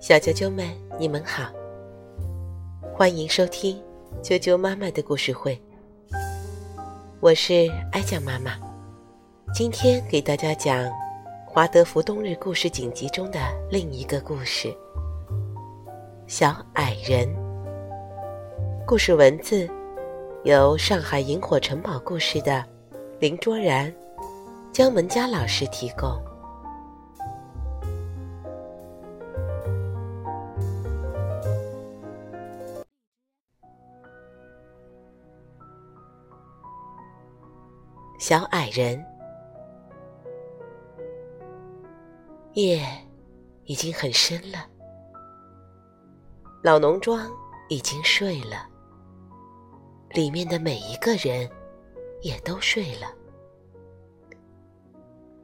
小啾啾们，你们好，欢迎收听啾啾妈妈的故事会。我是哀酱妈妈，今天给大家讲《华德福冬日故事锦集》中的另一个故事《小矮人》。故事文字由上海萤火城堡故事的林卓然、姜文佳老师提供。小矮人，夜已经很深了，老农庄已经睡了，里面的每一个人也都睡了。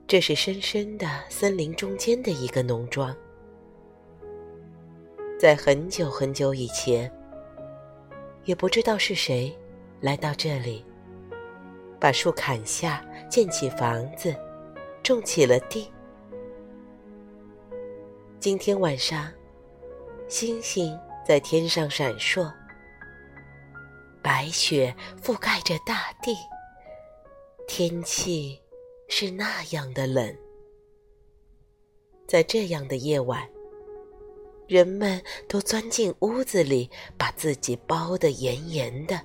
这是深深的森林中间的一个农庄，在很久很久以前，也不知道是谁来到这里。把树砍下，建起房子，种起了地。今天晚上，星星在天上闪烁，白雪覆盖着大地，天气是那样的冷。在这样的夜晚，人们都钻进屋子里，把自己包得严严的，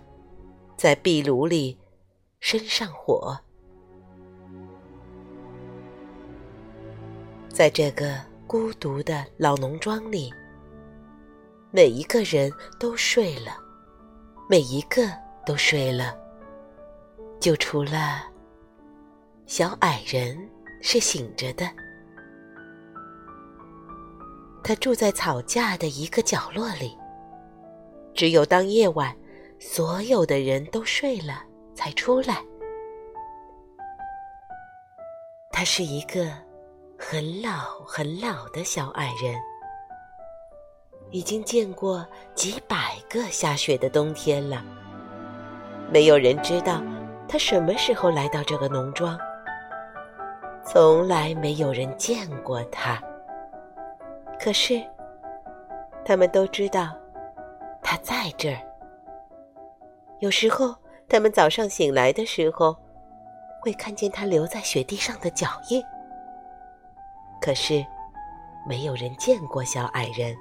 在壁炉里。身上火，在这个孤独的老农庄里，每一个人都睡了，每一个都睡了，就除了小矮人是醒着的。他住在草架的一个角落里，只有当夜晚所有的人都睡了。才出来。他是一个很老很老的小矮人，已经见过几百个下雪的冬天了。没有人知道他什么时候来到这个农庄，从来没有人见过他。可是，他们都知道他在这儿。有时候。他们早上醒来的时候，会看见他留在雪地上的脚印。可是，没有人见过小矮人。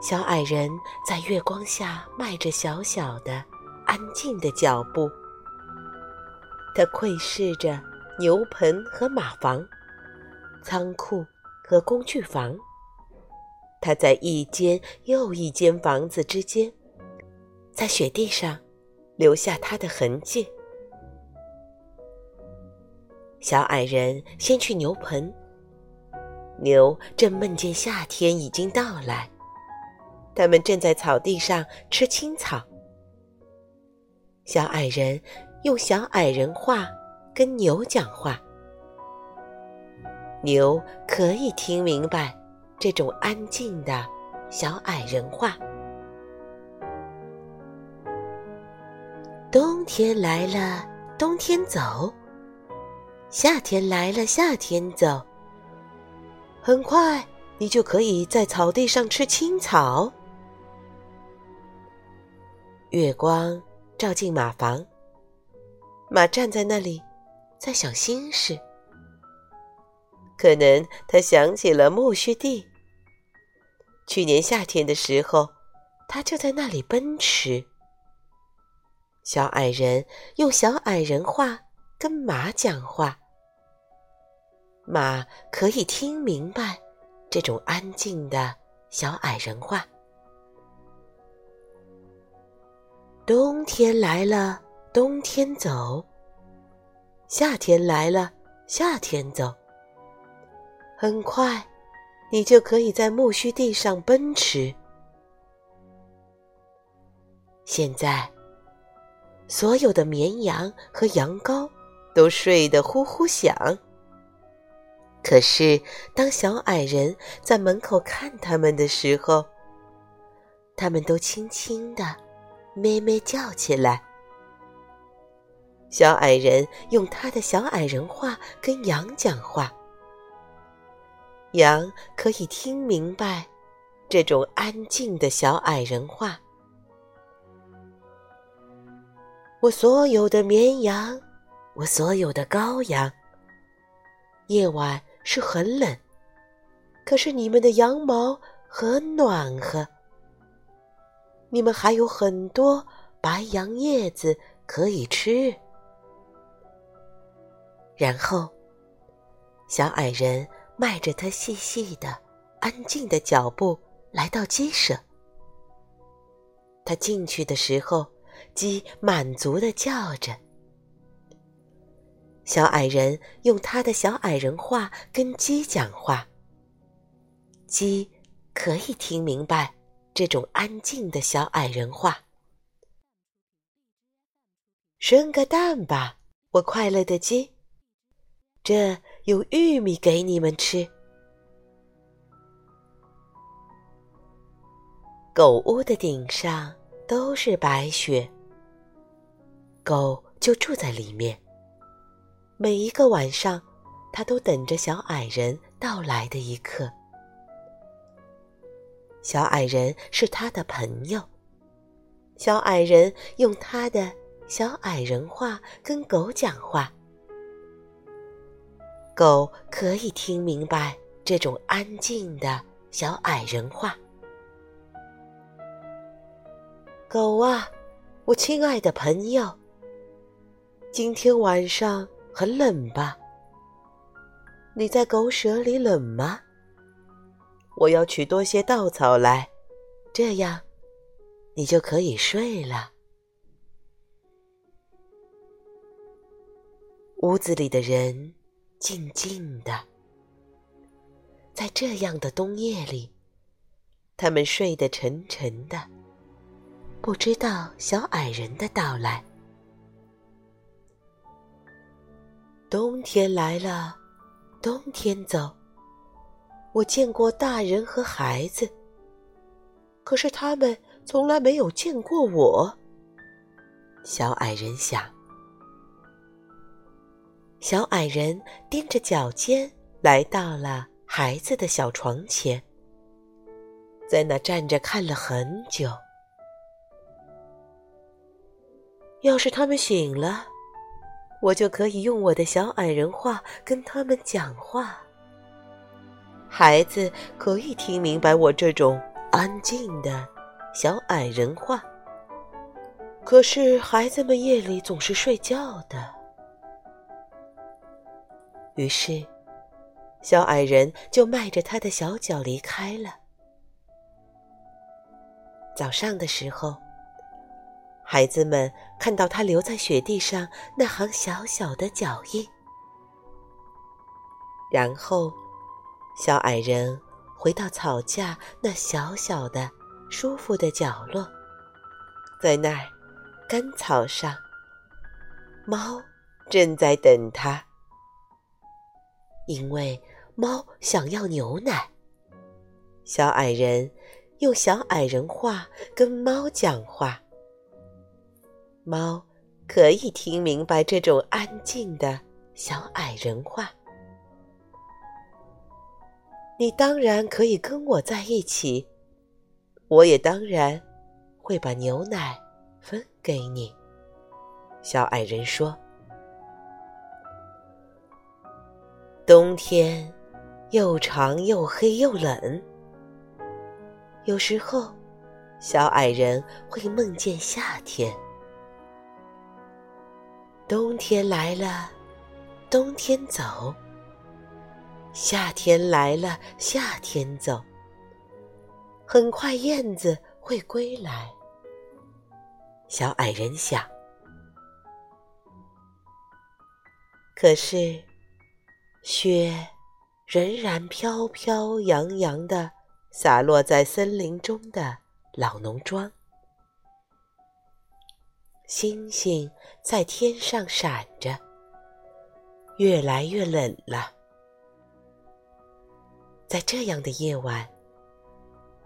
小矮人在月光下迈着小小的、安静的脚步。他窥视着牛棚和马房、仓库和工具房。他在一间又一间房子之间。在雪地上留下他的痕迹。小矮人先去牛棚，牛正梦见夏天已经到来，他们正在草地上吃青草。小矮人用小矮人话跟牛讲话，牛可以听明白这种安静的小矮人话。冬天来了，冬天走；夏天来了，夏天走。很快，你就可以在草地上吃青草。月光照进马房，马站在那里，在想心事。可能他想起了苜蓿地。去年夏天的时候，他就在那里奔驰。小矮人用小矮人话跟马讲话，马可以听明白这种安静的小矮人话。冬天来了，冬天走；夏天来了，夏天走。很快，你就可以在苜蓿地上奔驰。现在。所有的绵羊和羊羔都睡得呼呼响。可是，当小矮人在门口看他们的时候，他们都轻轻的咩咩叫起来。小矮人用他的小矮人话跟羊讲话，羊可以听明白这种安静的小矮人话。我所有的绵羊，我所有的羔羊。夜晚是很冷，可是你们的羊毛很暖和。你们还有很多白杨叶子可以吃。然后，小矮人迈着他细细的、安静的脚步来到鸡舍。他进去的时候，鸡满足的叫着。小矮人用他的小矮人话跟鸡讲话。鸡可以听明白这种安静的小矮人话。生个蛋吧，我快乐的鸡。这有玉米给你们吃。狗屋的顶上都是白雪，狗就住在里面。每一个晚上，它都等着小矮人到来的一刻。小矮人是他的朋友。小矮人用他的小矮人话跟狗讲话。狗可以听明白这种安静的小矮人话。狗啊，我亲爱的朋友，今天晚上很冷吧？你在狗舍里冷吗？我要取多些稻草来，这样你就可以睡了。屋子里的人。静静的，在这样的冬夜里，他们睡得沉沉的，不知道小矮人的到来。冬天来了，冬天走。我见过大人和孩子，可是他们从来没有见过我。小矮人想。小矮人踮着脚尖来到了孩子的小床前，在那站着看了很久。要是他们醒了，我就可以用我的小矮人话跟他们讲话。孩子可以听明白我这种安静的小矮人话，可是孩子们夜里总是睡觉的。于是，小矮人就迈着他的小脚离开了。早上的时候，孩子们看到他留在雪地上那行小小的脚印，然后，小矮人回到草架那小小的、舒服的角落，在那儿，干草上，猫正在等他。因为猫想要牛奶，小矮人用小矮人话跟猫讲话。猫可以听明白这种安静的小矮人话。你当然可以跟我在一起，我也当然会把牛奶分给你。小矮人说。冬天又长又黑又冷，有时候小矮人会梦见夏天。冬天来了，冬天走；夏天来了，夏天走。很快燕子会归来，小矮人想。可是。雪仍然飘飘扬扬的洒落在森林中的老农庄，星星在天上闪着，越来越冷了。在这样的夜晚，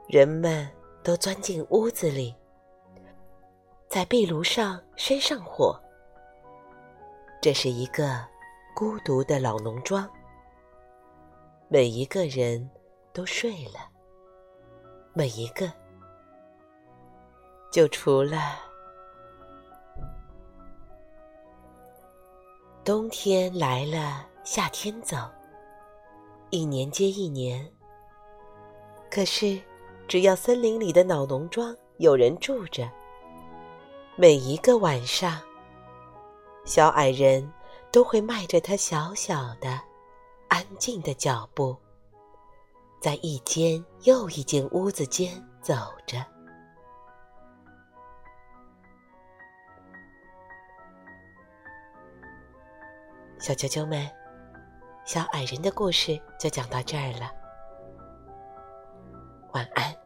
人们都钻进屋子里，在壁炉上生上火，这是一个孤独的老农庄，每一个人都睡了，每一个，就除了冬天来了，夏天走，一年接一年。可是，只要森林里的老农庄有人住着，每一个晚上，小矮人都会迈着他小小的、安静的脚步，在一间又一间屋子间走着。小啾啾们，小矮人的故事就讲到这儿了。晚安。